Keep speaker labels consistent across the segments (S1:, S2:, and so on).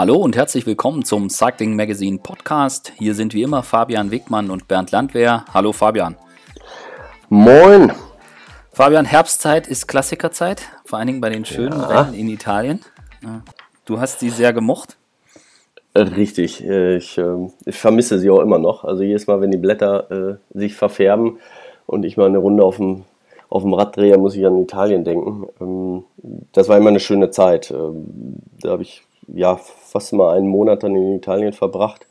S1: Hallo und herzlich willkommen zum Cycling Magazine Podcast. Hier sind wie immer Fabian Wegmann und Bernd Landwehr. Hallo Fabian.
S2: Moin.
S1: Fabian, Herbstzeit ist Klassikerzeit, vor allen Dingen bei den schönen
S2: Ja.
S1: Rennen in Italien. Du hast sie sehr gemocht.
S2: Äh, Richtig, äh, ich, ähm, ich vermisse sie auch immer noch. Also jedes Mal, wenn die Blätter äh, sich verfärben und ich mal eine Runde auf dem, auf dem Rad drehe, muss ich an Italien denken. Ähm, Das war immer eine schöne Zeit. Ähm, Da habe ich ja fast mal einen Monat dann in Italien verbracht.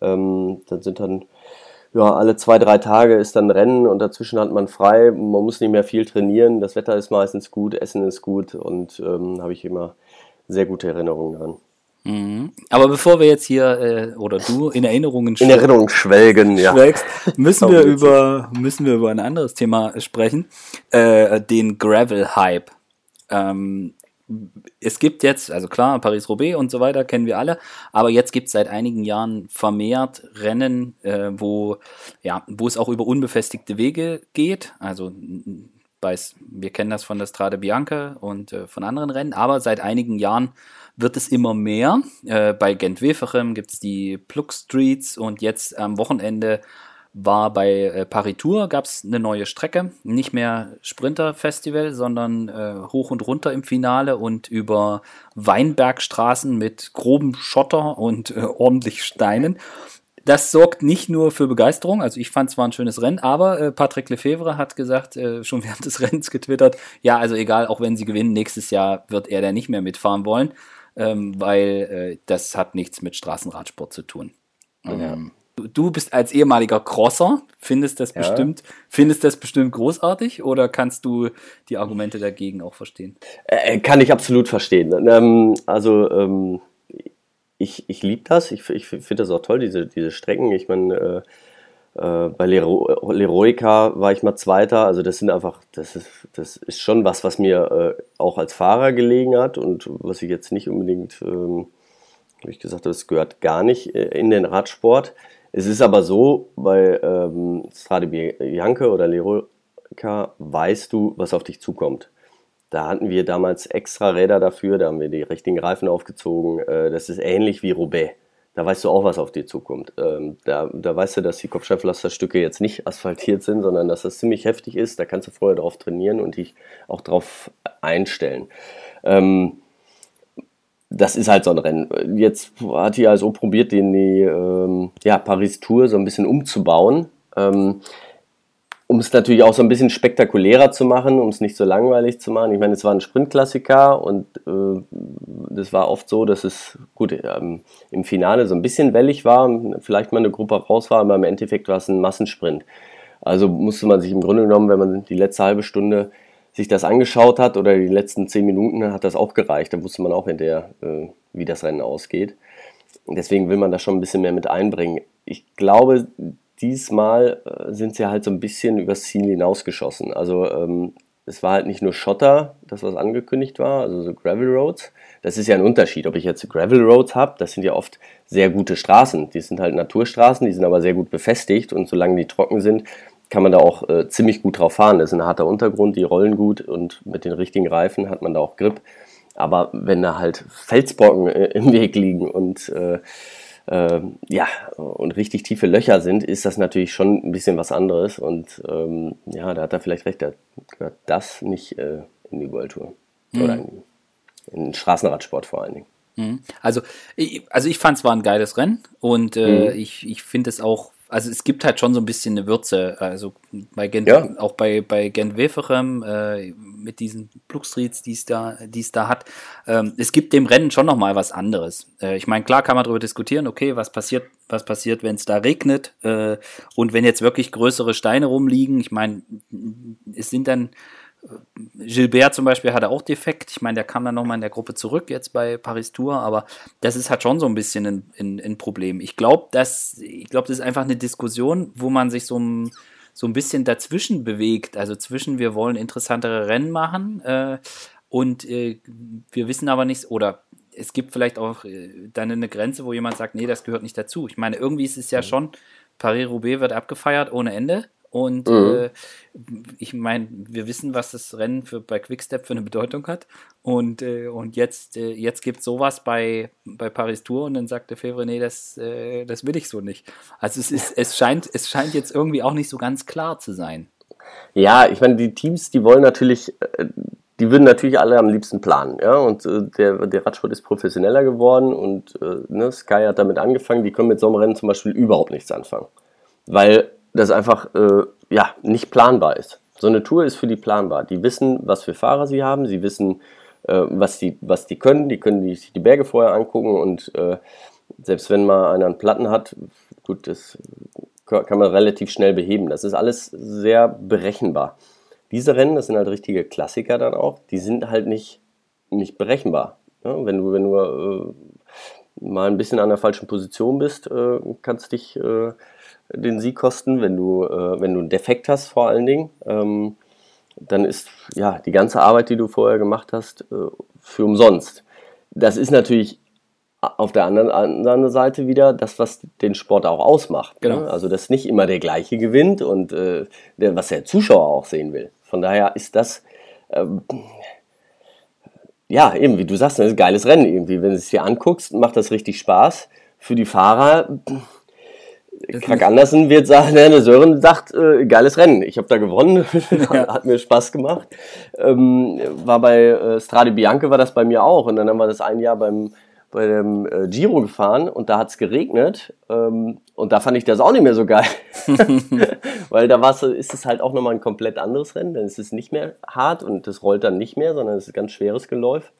S2: Ähm, Dann sind dann ja, alle zwei, drei Tage ist dann Rennen und dazwischen hat man frei. Man muss nicht mehr viel trainieren. Das Wetter ist meistens gut, Essen ist gut und ähm, habe ich immer sehr gute Erinnerungen daran.
S1: Mhm. Aber bevor wir jetzt hier äh, oder du in Erinnerungen
S2: In Erinnerung schwelgen, ja.
S1: schwelgst, müssen wir über müssen wir über ein anderes Thema sprechen, äh, den Gravel Hype. Ähm, es gibt jetzt, also klar, Paris-Roubaix und so weiter kennen wir alle, aber jetzt gibt es seit einigen Jahren vermehrt Rennen, äh, wo, ja, wo es auch über unbefestigte Wege geht. Also wir kennen das von der Strade Bianca und äh, von anderen Rennen, aber seit einigen Jahren wird es immer mehr. Äh, bei Gent-Wevelgem gibt es die Plug Streets und jetzt am Wochenende war bei äh, Paris Tour gab es eine neue Strecke, nicht mehr Sprinter-Festival, sondern äh, hoch und runter im Finale und über Weinbergstraßen mit grobem Schotter und äh, ordentlich Steinen. Das sorgt nicht nur für Begeisterung, also ich fand zwar ein schönes Rennen, aber äh, Patrick Lefevre hat gesagt, äh, schon während des Rennens getwittert, ja, also egal, auch wenn sie gewinnen, nächstes Jahr wird er da nicht mehr mitfahren wollen, ähm, weil äh, das hat nichts mit Straßenradsport zu tun. Ähm, du, du bist als ehemaliger Crosser, findest das
S2: Ja.
S1: bestimmt, findest das bestimmt großartig oder kannst du die Argumente dagegen auch verstehen?
S2: Äh, kann ich absolut verstehen. Ähm, also ähm, ich, ich liebe das. Ich, ich finde das auch toll, diese, diese Strecken. Ich meine, äh, äh, bei Lero Leroica war ich mal Zweiter. Also das sind einfach, das ist, das ist schon was, was mir äh, auch als Fahrer gelegen hat und was ich jetzt nicht unbedingt, ähm, habe ich gesagt, das gehört gar nicht äh, in den Radsport. Es ist aber so, bei ähm, Strade Bianca oder Leroica weißt du, was auf dich zukommt. Da hatten wir damals extra Räder dafür, da haben wir die richtigen Reifen aufgezogen. Äh, Das ist ähnlich wie Roubaix. Da weißt du auch, was auf dir zukommt. Ähm, Da, da weißt du, dass die Kopfsteinpflasterstücke jetzt nicht asphaltiert sind, sondern dass das ziemlich heftig ist. Da kannst du vorher drauf trainieren und dich auch drauf einstellen. Ähm, das ist halt so ein Rennen. Jetzt hat die also probiert, den die ähm, ja, Paris-Tour so ein bisschen umzubauen. Ähm, um es natürlich auch so ein bisschen spektakulärer zu machen, um es nicht so langweilig zu machen. Ich meine, es war ein Sprintklassiker und äh, das war oft so, dass es gut ähm, im Finale so ein bisschen wellig war, vielleicht mal eine Gruppe raus war, aber im Endeffekt war es ein Massensprint. Also musste man sich im Grunde genommen, wenn man die letzte halbe Stunde sich das angeschaut hat oder die letzten zehn Minuten, hat das auch gereicht. Da wusste man auch hinterher, äh, wie das Rennen ausgeht. Deswegen will man da schon ein bisschen mehr mit einbringen. Ich glaube, diesmal äh, sind sie halt so ein bisschen übers Ziel hinausgeschossen. Also ähm, es war halt nicht nur Schotter, das was angekündigt war, also so Gravel Roads. Das ist ja ein Unterschied, ob ich jetzt Gravel Roads habe, das sind ja oft sehr gute Straßen. Die sind halt Naturstraßen, die sind aber sehr gut befestigt und solange die trocken sind, kann man da auch äh, ziemlich gut drauf fahren. Das ist ein harter Untergrund, die rollen gut und mit den richtigen Reifen hat man da auch Grip. Aber wenn da halt Felsbrocken äh, im Weg liegen und äh, äh, ja, und richtig tiefe Löcher sind, ist das natürlich schon ein bisschen was anderes. Und ähm, ja, da hat er vielleicht recht, da gehört das nicht äh, in die World Tour. Oder in, in den Straßenradsport vor allen Dingen.
S1: Mhm. Also, ich, also ich fand es war ein geiles Rennen und äh, ich, ich finde es auch, also es gibt halt schon so ein bisschen eine Würze, also bei Gent,
S2: Ja.
S1: auch bei, bei Gent Wevelgem äh, mit diesen Plugstreets, die es da, die es da hat. Ähm, es gibt dem Rennen schon nochmal was anderes. Äh, ich meine, klar kann man darüber diskutieren, okay, was passiert, was passiert, wenn es da regnet äh, und wenn jetzt wirklich größere Steine rumliegen. Ich meine, es sind dann Gilbert zum Beispiel hatte auch defekt. Ich meine, der kam dann nochmal in der Gruppe zurück jetzt bei Paris Tour, aber das ist halt schon so ein bisschen ein, ein, Problem. Ich glaube, dass, ich glaube, das ist einfach eine Diskussion, wo man sich so ein, so ein bisschen dazwischen bewegt. Also zwischen, wir wollen interessantere Rennen machen äh, und äh, wir wissen aber nicht, oder es gibt vielleicht auch äh, dann eine Grenze, wo jemand sagt, nee, das gehört nicht dazu. Ich meine, irgendwie ist es ja schon, Paris-Roubaix wird abgefeiert ohne Ende Und mhm. äh, ich meine, wir wissen, was das Rennen für, bei Quickstep für eine Bedeutung hat. Und, äh, und jetzt, äh, jetzt gibt es sowas bei, bei Paris Tour und dann sagt der Fevre, nee, das, äh, das will ich so nicht. Also es, ist, es, scheint, es scheint jetzt irgendwie auch nicht so ganz klar zu sein.
S2: Ja, ich meine, die Teams, die wollen natürlich, äh, die würden natürlich alle am liebsten planen. Ja? Und äh, der, der Radsport ist professioneller geworden und ne, Sky hat damit angefangen. Die können mit so einem Rennen zum Beispiel überhaupt nichts anfangen. Weil das einfach äh, ja, nicht planbar ist. So eine Tour ist für die planbar. Die wissen, was für Fahrer sie haben, sie wissen, äh, was, die, was die können, die können sich die Berge vorher angucken und äh, selbst wenn mal einer einen Platten hat, gut, das kann man relativ schnell beheben. Das ist alles sehr berechenbar. Diese Rennen, das sind halt richtige Klassiker dann auch, die sind halt nicht, nicht berechenbar. Ja, wenn du, wenn du äh, mal ein bisschen an der falschen Position bist, äh, kannst dich äh, den Sieg kosten, wenn du, äh, wenn du einen Defekt hast vor allen Dingen. Ähm, dann ist ja die ganze Arbeit, die du vorher gemacht hast, äh, für umsonst. Das ist natürlich auf der anderen, anderen Seite wieder das, was den Sport auch ausmacht. Ne? Genau. Ne? Also, dass nicht immer der gleiche gewinnt und äh, der, was der Zuschauer auch sehen will. Von daher ist das, ähm, ja, eben, wie du sagst, ein geiles Rennen irgendwie. Wenn du es dir anguckst, macht das richtig Spaß. Für die Fahrer, Kack Andersen wird sagen, der Sören sagt, äh, geiles Rennen. Ich habe da gewonnen, hat mir Spaß gemacht. Ähm, war bei äh, Strade Bianche war das bei mir auch. Und dann haben wir das ein Jahr beim bei dem äh, Giro gefahren und da hat es geregnet. Ähm, und da fand ich das auch nicht mehr so geil, weil da war's, ist es halt auch nochmal ein komplett anderes Rennen, dann ist es nicht mehr hart und das rollt dann nicht mehr, sondern es ist ein ganz schweres Geläuf.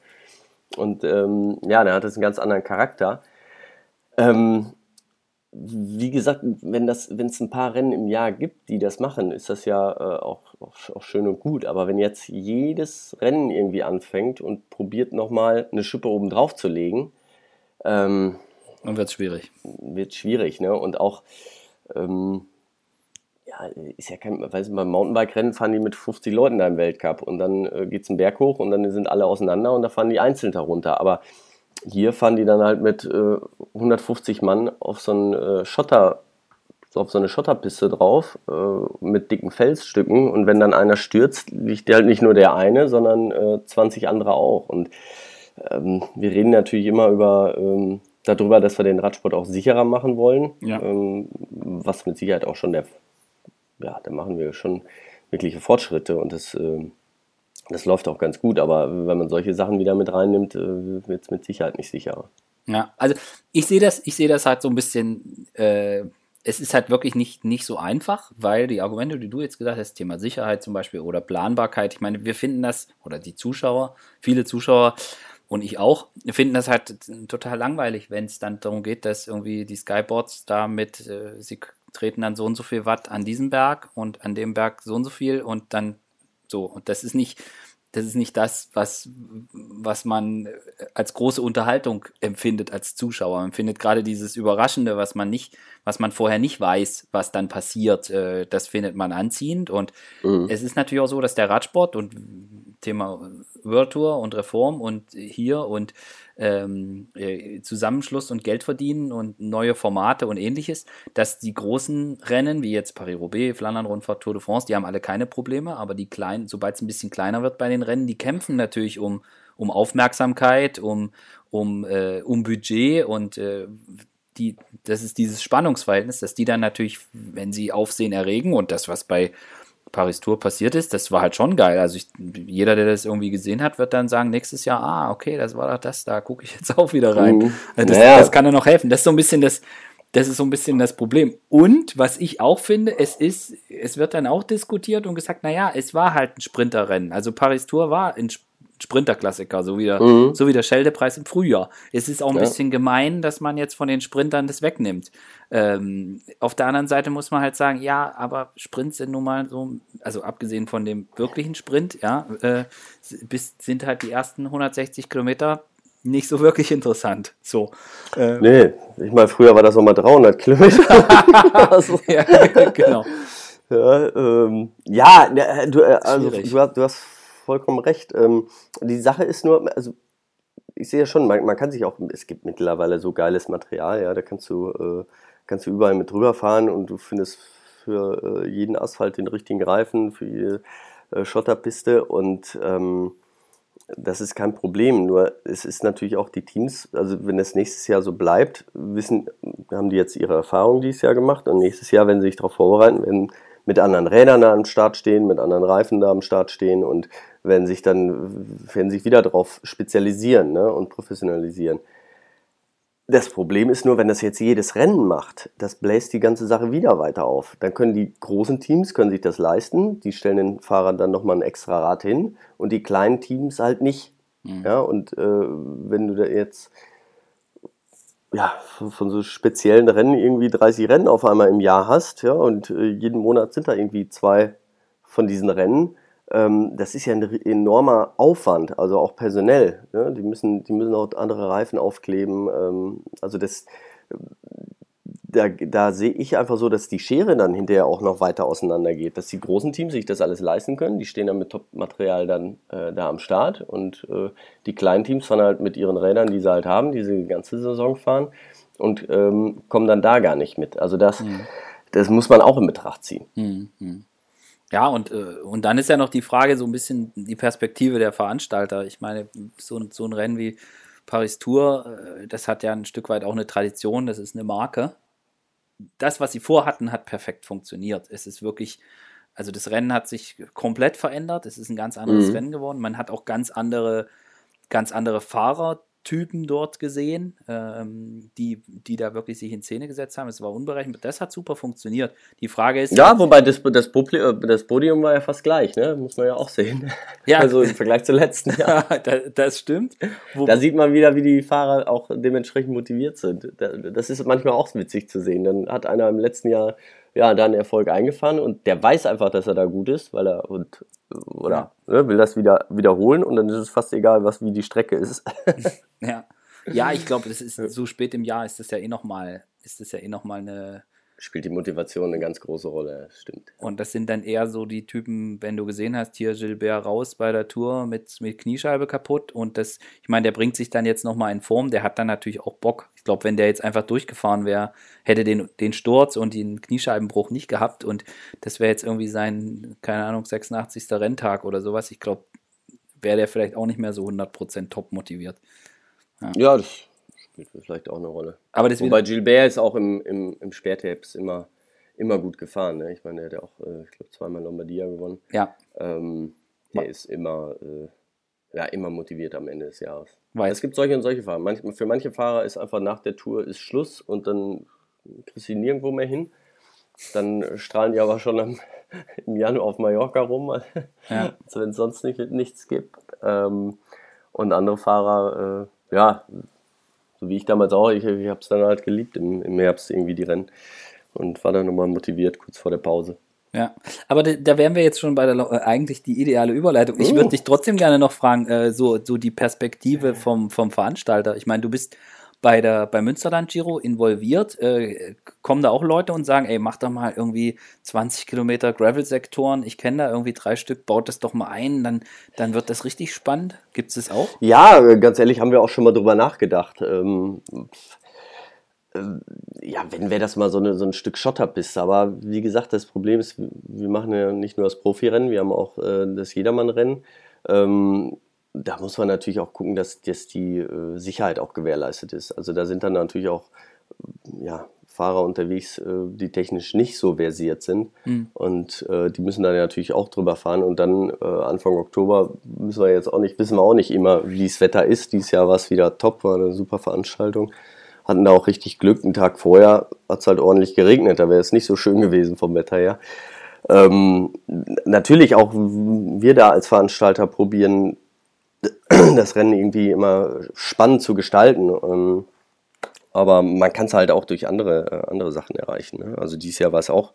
S2: Und ähm, ja, dann hat es einen ganz anderen Charakter. Ähm, wie gesagt, wenn das, wenn es ein paar Rennen im Jahr gibt, die das machen, ist das ja äh, auch, auch, auch, schön und gut. Aber wenn jetzt jedes Rennen irgendwie anfängt und probiert nochmal eine Schippe oben drauf zu legen, ähm,
S1: dann wird es schwierig.
S2: Wird schwierig, ne? Und auch, ähm, ja, ist ja kein, weißt du, beim Mountainbike-Rennen fahren die mit 50 Leuten da im Weltcup und dann äh, geht es einen Berg hoch und dann sind alle auseinander und da fahren die einzeln darunter. Aber hier fahren die dann halt mit äh, 150 Mann auf so einen äh, Schotter, auf so eine Schotterpiste drauf, äh, mit dicken Felsstücken. Und wenn dann einer stürzt, liegt halt nicht nur der eine, sondern 20 äh, andere auch. Und ähm, wir reden natürlich immer über ähm, darüber, dass wir den Radsport auch sicherer machen wollen. Ja. Ähm, was mit Sicherheit auch schon der, ja, da machen wir schon wirkliche Fortschritte und das ähm, das läuft auch ganz gut, aber wenn man solche Sachen wieder mit reinnimmt, äh, wird es mit Sicherheit nicht sicherer.
S1: Ja, also ich sehe das, ich sehe das halt so ein bisschen, äh, es ist halt wirklich nicht, nicht so einfach, weil die Argumente, die du jetzt gesagt hast, Thema Sicherheit zum Beispiel oder Planbarkeit, ich meine, wir finden das, oder die Zuschauer, viele Zuschauer und ich auch, finden das halt total langweilig, wenn es dann darum geht, dass irgendwie die Skyboards da mit, äh, sie treten dann so und so viel Watt an diesem Berg und an dem Berg so und so viel und dann so, und das ist nicht, das ist nicht das, was, was man als große Unterhaltung empfindet als Zuschauer. Man findet gerade dieses Überraschende, was man nicht, was man vorher nicht weiß, was dann passiert, äh, das findet man anziehend. Und mhm. es ist natürlich auch so, dass der Radsport und Thema World Tour und Reform und hier und ähm, äh, Zusammenschluss und Geld verdienen und neue Formate und ähnliches, dass die großen Rennen, wie jetzt Paris-Roubaix, Flandern-Rundfahrt, Tour de France, die haben alle keine Probleme, aber die kleinen, sobald es ein bisschen kleiner wird bei den Rennen, die kämpfen natürlich um, um Aufmerksamkeit, um, um, äh, um Budget und äh, die, das ist dieses Spannungsverhältnis, dass die dann natürlich, wenn sie Aufsehen erregen und das, was bei Paris Tour passiert ist, das war halt schon geil. Also ich, jeder, der das irgendwie gesehen hat, wird dann sagen, nächstes Jahr, ah, okay, das war doch das, da gucke ich jetzt auch wieder rein. Mhm. Das, naja. das, kann er noch helfen. Das ist so ein bisschen das, das ist so ein bisschen das Problem. Und was ich auch finde, es ist, es wird dann auch diskutiert und gesagt, naja, es war halt ein Sprinterrennen. Also Paris Tour war ein Sprinterklassiker, so wie der, mhm. so wie der Scheldepreis im Frühjahr. Es ist auch ein ja. bisschen gemein, dass man jetzt von den Sprintern das wegnimmt. Ähm, auf der anderen Seite muss man halt sagen, ja, aber Sprints sind nun mal so, also abgesehen von dem wirklichen Sprint, ja, äh, bis, sind halt die ersten 160 Kilometer nicht so wirklich interessant. So.
S2: Äh, nee, ich meine, früher war das nochmal 300 Kilometer. ja, genau. Ja, ähm, ja du, äh, also, du, du, hast vollkommen recht. Ähm, die Sache ist nur, also ich sehe ja schon, man, man, kann sich auch, es gibt mittlerweile so geiles Material, ja, da kannst du, äh, kannst du überall mit drüber fahren und du findest für äh, jeden Asphalt den richtigen Reifen, für jede äh, Schotterpiste und ähm, das ist kein Problem. Nur es ist natürlich auch die Teams, also wenn es nächstes Jahr so bleibt, wissen, haben die jetzt ihre Erfahrungen dieses Jahr gemacht und nächstes Jahr, wenn sie sich darauf vorbereiten, werden mit anderen Rädern da am Start stehen, mit anderen Reifen da am Start stehen und werden sich dann werden sich wieder darauf spezialisieren ne, und professionalisieren. Das Problem ist nur, wenn das jetzt jedes Rennen macht, das bläst die ganze Sache wieder weiter auf. Dann können die großen Teams können sich das leisten, die stellen den Fahrern dann nochmal ein extra Rad hin und die kleinen Teams halt nicht. Mhm. Ja, und äh, wenn du da jetzt ja, von so speziellen Rennen irgendwie 30 Rennen auf einmal im Jahr hast, ja, und äh, jeden Monat sind da irgendwie zwei von diesen Rennen, ähm, das ist ja ein enormer Aufwand, also auch personell. Ne? Die, müssen, die müssen auch andere Reifen aufkleben. Ähm, also das, da, da sehe ich einfach so, dass die Schere dann hinterher auch noch weiter auseinander geht. Dass die großen Teams sich das alles leisten können, die stehen dann mit Top-Material dann äh, da am Start und äh, die kleinen Teams fahren halt mit ihren Rädern, die sie halt haben, die sie die ganze Saison fahren und ähm, kommen dann da gar nicht mit. Also das, mhm. das muss man auch in Betracht ziehen.
S1: Mhm. Ja, und, äh, und dann ist ja noch die Frage, so ein bisschen die Perspektive der Veranstalter. Ich meine, so, so ein Rennen wie Paris Tour, äh, das hat ja ein Stück weit auch eine Tradition, das ist eine Marke. Das, was sie vorhatten, hat perfekt funktioniert. Es ist wirklich, also das Rennen hat sich komplett verändert. Es ist ein ganz anderes mhm. Rennen geworden. Man hat auch ganz andere, ganz andere Fahrer, Typen dort gesehen, ähm, die, die da wirklich sich in Szene gesetzt haben. Es war unberechenbar. Das hat super funktioniert. Die Frage ist.
S2: Ja, wobei das, das, das Podium war ja fast gleich, ne? Muss man ja auch sehen. Ja. Also im Vergleich zum letzten Jahr.
S1: das, das stimmt.
S2: Wo da sieht man wieder, wie die Fahrer auch dementsprechend motiviert sind. Das ist manchmal auch witzig zu sehen. Dann hat einer im letzten Jahr ja, da einen Erfolg eingefahren und der weiß einfach, dass er da gut ist, weil er und oder ne, will das wieder wiederholen und dann ist es fast egal, was wie die Strecke ist.
S1: ja. Ja, ich glaube, das ist so spät im Jahr ist das ja eh nochmal, ist das ja eh noch mal eine
S2: spielt die Motivation eine ganz große Rolle, stimmt.
S1: Und das sind dann eher so die Typen, wenn du gesehen hast, hier Gilbert raus bei der Tour mit, mit Kniescheibe kaputt und das, ich meine, der bringt sich dann jetzt nochmal in Form, der hat dann natürlich auch Bock. Ich glaube, wenn der jetzt einfach durchgefahren wäre, hätte den, den Sturz und den Kniescheibenbruch nicht gehabt und das wäre jetzt irgendwie sein, keine Ahnung, 86. Renntag oder sowas. Ich glaube, wäre der vielleicht auch nicht mehr so 100% top motiviert.
S2: Ja, ja das spielt vielleicht auch eine Rolle. Aber das Wobei Gilbert ist auch im, im, im Sperrtapes immer, immer gut gefahren. Ne? Ich meine, der hat ja auch, äh, ich glaube, zweimal Lombardia gewonnen.
S1: Ja.
S2: Ähm, der ist immer, äh, ja, immer motiviert am Ende des Jahres. Weiß. Es gibt solche und solche Fahrer. Manch, für manche Fahrer ist einfach nach der Tour ist Schluss und dann kriegst du nirgendwo mehr hin. Dann strahlen die aber schon am, im Januar auf Mallorca rum, ja. wenn es sonst nicht, nichts gibt. Ähm, und andere Fahrer, äh, ja, so wie ich damals auch, ich, ich habe es dann halt geliebt im, im Herbst irgendwie die Rennen und war dann nochmal motiviert kurz vor der Pause.
S1: Ja, aber da, da wären wir jetzt schon bei der äh, eigentlich die ideale Überleitung. Ich würde oh. dich trotzdem gerne noch fragen, äh, so, so die Perspektive vom, vom Veranstalter. Ich meine, du bist bei der bei Münsterland Giro involviert. Äh, kommen da auch Leute und sagen, ey, mach doch mal irgendwie 20 Kilometer Gravel-Sektoren. Ich kenne da irgendwie drei Stück, baut das doch mal ein, dann, dann wird das richtig spannend. Gibt es das auch?
S2: Ja, ganz ehrlich, haben wir auch schon mal drüber nachgedacht. Ähm, äh, ja, wenn wäre das mal so, eine, so ein Stück Schotterpiste. Aber wie gesagt, das Problem ist, wir machen ja nicht nur das Profirennen, wir haben auch äh, das Jedermann-Rennen. Ähm, da muss man natürlich auch gucken, dass, dass die äh, Sicherheit auch gewährleistet ist. Also da sind dann natürlich auch ja, Fahrer unterwegs, äh, die technisch nicht so versiert sind. Mhm. Und äh, die müssen dann natürlich auch drüber fahren. Und dann äh, Anfang Oktober müssen wir jetzt auch nicht, wissen wir auch nicht immer, wie das Wetter ist. Dieses Jahr war es wieder top, war eine super Veranstaltung. Hatten da auch richtig Glück. Einen Tag vorher hat es halt ordentlich geregnet. Da wäre es nicht so schön gewesen vom Wetter her. Ähm, natürlich auch wir da als Veranstalter probieren, das Rennen irgendwie immer spannend zu gestalten. Ähm, aber man kann es halt auch durch andere, äh, andere Sachen erreichen. Ne? Also dieses Jahr war es auch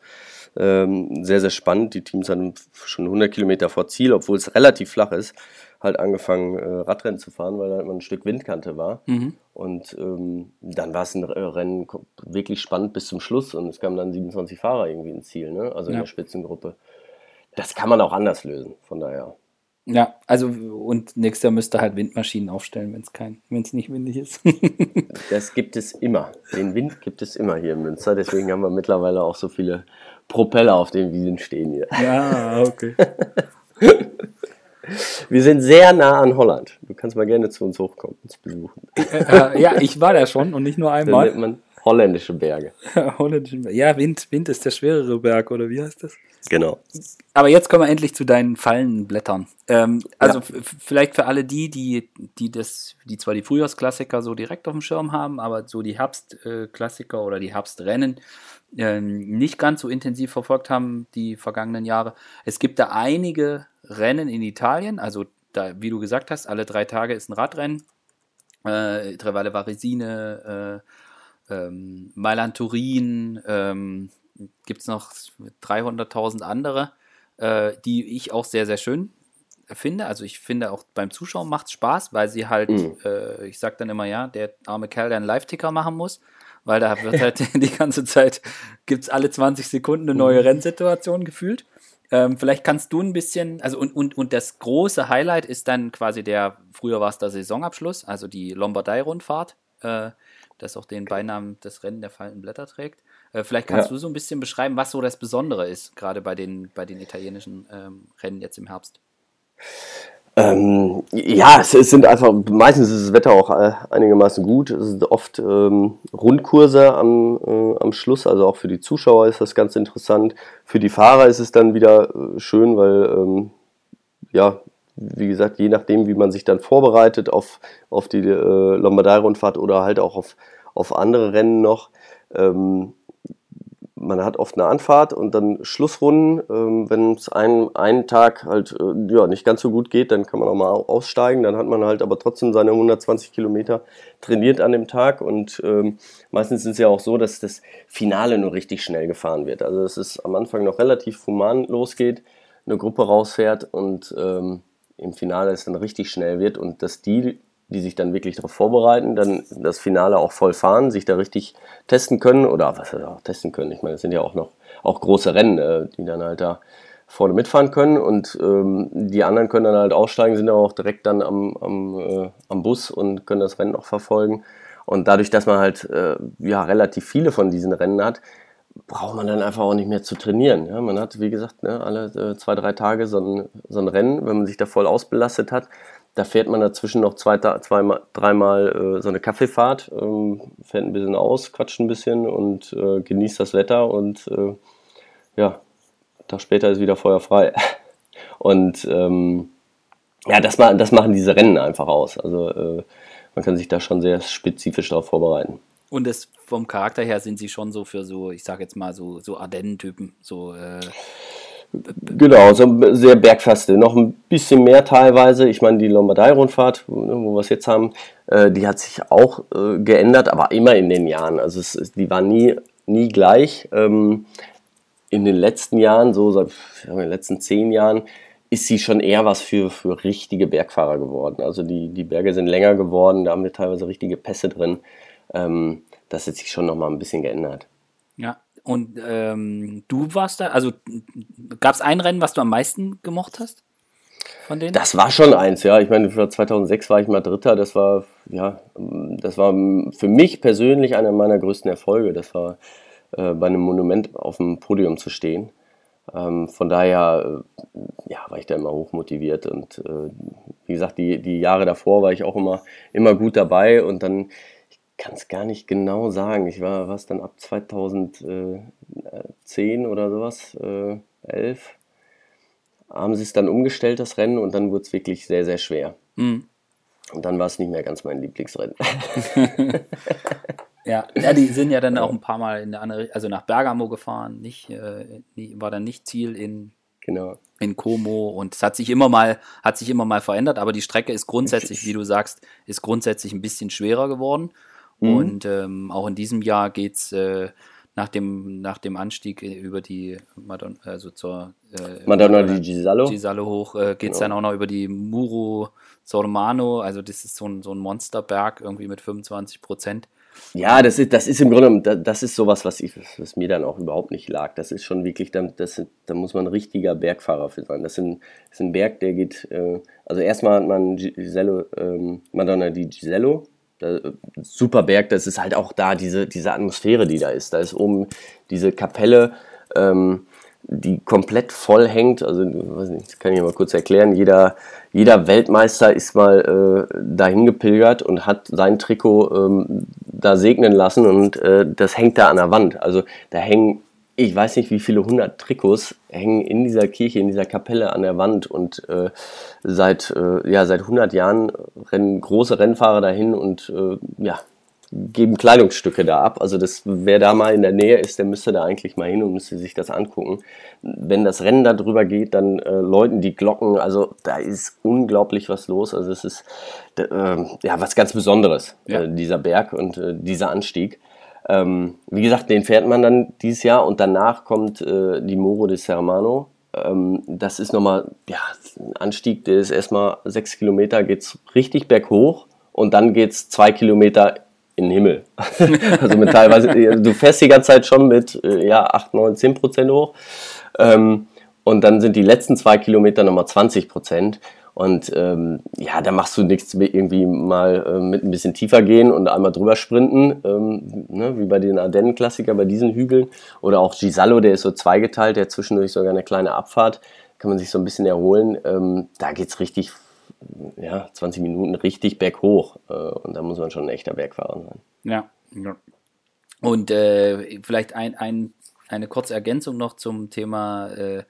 S2: ähm, sehr, sehr spannend. Die Teams haben schon 100 Kilometer vor Ziel, obwohl es relativ flach ist, halt angefangen äh, Radrennen zu fahren, weil da halt ein Stück Windkante war. Mhm. Und ähm, dann war es ein Rennen wirklich spannend bis zum Schluss und es kamen dann 27 Fahrer irgendwie ins Ziel, ne? also ja. in der Spitzengruppe. Das kann man auch anders lösen, von daher.
S1: Ja, also und nächstes Jahr müsste halt Windmaschinen aufstellen, wenn es kein, wenn es nicht windig ist.
S2: das gibt es immer. Den Wind gibt es immer hier in Münster. Deswegen haben wir mittlerweile auch so viele Propeller auf den Wiesen stehen hier.
S1: Ja, okay.
S2: Wir sind sehr nah an Holland. Du kannst mal gerne zu uns hochkommen, uns besuchen.
S1: Äh, ja, ich war da schon und nicht nur einmal.
S2: nennt man holländische Berge.
S1: Holländischen Berg. Ja, Wind, Wind ist der schwerere Berg, oder wie heißt das?
S2: Genau.
S1: Aber jetzt kommen wir endlich zu deinen Fallenblättern. Ähm, also
S2: Ja.
S1: vielleicht für alle die, die, die das, die zwar die Frühjahrsklassiker so direkt auf dem Schirm haben, aber so die Herbstklassiker oder die Herbstrennen ähm, nicht ganz so intensiv verfolgt haben die vergangenen Jahre. Es gibt da einige Rennen in Italien, also da, wie du gesagt hast, alle drei Tage ist ein Radrennen. Äh, Trevalle Varesine, äh, ähm, Mailand Turin, ähm, gibt es noch 300.000 andere, äh, die ich auch sehr, sehr schön finde. Also ich finde auch beim Zuschauen macht es Spaß, weil sie halt,
S2: Mhm.
S1: äh, ich sag dann immer, ja, der arme Kerl, der einen Live-Ticker machen muss, weil da wird halt die ganze Zeit, gibt es alle 20 Sekunden eine neue Rennsituation gefühlt. Ähm, vielleicht kannst du ein bisschen, also und, und, und das große Highlight ist dann quasi der, früher war es der Saisonabschluss, also die Lombardei-Rundfahrt, äh, das auch den Beinamen des Rennen der fallenden Blätter trägt. Äh, vielleicht kannst
S2: Ja.
S1: du so ein bisschen beschreiben, was so das Besondere ist, gerade bei den, bei den italienischen ähm, Rennen jetzt im Herbst.
S2: Ähm, ja, es, es sind einfach, meistens ist das Wetter auch äh, einigermaßen gut. Es sind oft ähm, Rundkurse am, äh, am Schluss, also auch für die Zuschauer ist das ganz interessant. Für die Fahrer ist es dann wieder äh, schön, weil, ähm, ja, wie gesagt, je nachdem, wie man sich dann vorbereitet auf, auf die äh, Lombardei-Rundfahrt oder halt auch auf, auf andere Rennen noch, ähm, man hat oft eine Anfahrt und dann Schlussrunden. Ähm, Wenn es einen, einen Tag halt äh, ja, nicht ganz so gut geht, dann kann man auch mal au- aussteigen. Dann hat man halt aber trotzdem seine 120 Kilometer trainiert an dem Tag. Und ähm, meistens ist es ja auch so, dass das Finale nur richtig schnell gefahren wird. Also dass es am Anfang noch relativ human losgeht, eine Gruppe rausfährt und ähm, im Finale es dann richtig schnell wird und dass die, die sich dann wirklich darauf vorbereiten, dann das Finale auch voll fahren, sich da richtig testen können oder was auch testen können. Ich meine, es sind ja auch noch auch große Rennen, äh, die dann halt da vorne mitfahren können und ähm, die anderen können dann halt aussteigen, sind aber auch direkt dann am, am, äh, am Bus und können das Rennen auch verfolgen. Und dadurch, dass man halt äh, ja relativ viele von diesen Rennen hat, braucht man dann einfach auch nicht mehr zu trainieren. Ja, man hat, wie gesagt, ne, alle äh, zwei, drei Tage so ein, so ein Rennen, wenn man sich da voll ausbelastet hat. Da fährt man dazwischen noch zwei, zweimal, dreimal äh, so eine Kaffeefahrt, ähm, fährt ein bisschen aus, quatscht ein bisschen und äh, genießt das Wetter und äh, ja, Tag später ist wieder Feuer frei. Und ähm, ja, das, das machen diese Rennen einfach aus. Also äh, man kann sich da schon sehr spezifisch darauf vorbereiten.
S1: Und es, vom Charakter her sind sie schon so für so, ich sag jetzt mal so, so Ardennen-Typen, so äh,
S2: Genau, so sehr bergfeste. Noch ein bisschen mehr teilweise. Ich meine, die Lombardei-Rundfahrt, wo wo wir es jetzt haben, äh, die hat sich auch äh, geändert, aber immer in den Jahren. Also es, die war nie, nie gleich. Ähm, in den letzten Jahren, so seit wir, den letzten zehn Jahren, ist sie schon eher was für, für richtige Bergfahrer geworden. Also die, die Berge sind länger geworden, da haben wir teilweise richtige Pässe drin. Ähm, das hat sich schon nochmal ein bisschen geändert.
S1: ja. Und ähm, du warst da, also gab es ein Rennen, was du am meisten gemocht hast von denen?
S2: Das war schon eins, ja. Ich meine, für 2006 war ich mal Dritter. Das war, ja, das war für mich persönlich einer meiner größten Erfolge. Das war äh, bei einem Monument auf dem Podium zu stehen. Ähm, von daher, äh, ja, war ich da immer hochmotiviert und äh, wie gesagt, die, die Jahre davor war ich auch immer, immer gut dabei und dann, kann es gar nicht genau sagen. Ich war was dann ab 2010 oder sowas, äh, 11 haben sie es dann umgestellt, das Rennen, und dann wurde es wirklich sehr, sehr schwer.
S1: Mhm.
S2: Und dann war es nicht mehr ganz mein Lieblingsrennen.
S1: Ja, ja, die sind ja dann auch ein paar Mal in der andere, also nach Bergamo gefahren, nicht, äh, war dann nicht Ziel in,
S2: genau.
S1: in Como und es hat sich immer mal, hat sich immer mal verändert, aber die Strecke ist grundsätzlich, wie du sagst, ist grundsätzlich ein bisschen schwerer geworden.
S2: Mhm.
S1: Und ähm, auch in diesem Jahr geht es äh, nach, dem, nach dem Anstieg über die Madonna, also zur äh,
S2: Madonna di Gisallo.
S1: Gisallo hoch, äh, geht es
S2: Genau.
S1: dann auch noch über die Muro Sormano, also das ist so ein, so ein Monsterberg, irgendwie mit 25 Prozent.
S2: Ja, das ist, das ist im Grunde, da- das ist sowas, was, ich, was mir dann auch überhaupt nicht lag. Das ist schon wirklich, da, das, sind- da muss man ein richtiger Bergfahrer für sein. Das, sind, das ist ein Berg, der geht, äh, also erstmal hat man Gisello, ähm, Madonna di Gisello, äh, super Berg, das ist halt auch da diese, diese Atmosphäre, die da ist. Da ist oben diese Kapelle, ähm, die komplett voll hängt. Also, nicht, das kann ich mal kurz erklären. Jeder, jeder Weltmeister ist mal äh, dahin gepilgert und hat sein Trikot ähm, da segnen lassen und äh, das hängt da an der Wand. Also da hängen, ich weiß nicht wie viele hundert Trikots hängen in dieser Kirche, in dieser Kapelle an der Wand und äh, seit, äh, ja, seit 100 Jahren rennen große Rennfahrer dahin und äh, ja, geben Kleidungsstücke da ab. Also das, wer da mal in der Nähe ist, der müsste da eigentlich mal hin und müsste sich das angucken. Wenn das Rennen da drüber geht, dann äh, läuten die Glocken. Also da ist unglaublich was los. Also es ist äh, ja was ganz Besonderes, ja. äh, dieser Berg und äh, dieser Anstieg. Ähm, wie gesagt, den fährt man dann dieses Jahr und danach kommt äh, die Moro de Sermano. Ähm, das ist nochmal ja, ein Anstieg, der ist erstmal sechs Kilometer, geht es richtig berghoch und dann geht es zwei Kilometer in den Himmel. also mit teilweise, du fährst die ganze Zeit schon mit äh, ja, 8, 9, 10 Prozent hoch. Ähm, und dann sind die letzten zwei Kilometer nochmal 20 Prozent. Und ähm, ja, da machst du nichts irgendwie mal äh, mit ein bisschen tiefer gehen und einmal drüber sprinten, ähm, ne, wie bei den Ardennen-Klassiker, bei diesen Hügeln. Oder auch Gisalo, der ist so zweigeteilt, der zwischendurch sogar eine kleine Abfahrt, kann man sich so ein bisschen erholen. Ähm, da geht's richtig ja, 20 Minuten richtig berghoch. Äh, und da muss man schon ein echter Bergfahrer sein.
S1: Ja. ja. Und äh, vielleicht ein, ein, eine kurze Ergänzung noch zum Thema äh,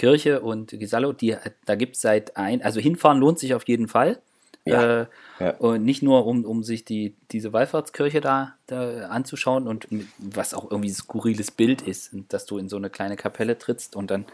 S1: Kirche und Gisallo. Die, da gibt es seit ein, also hinfahren lohnt sich auf jeden Fall. Ja, äh, ja. Und nicht nur, um, um sich die, diese Wallfahrtskirche da, da anzuschauen und was auch irgendwie ein skurriles Bild ist, dass du in so eine kleine Kapelle trittst und dann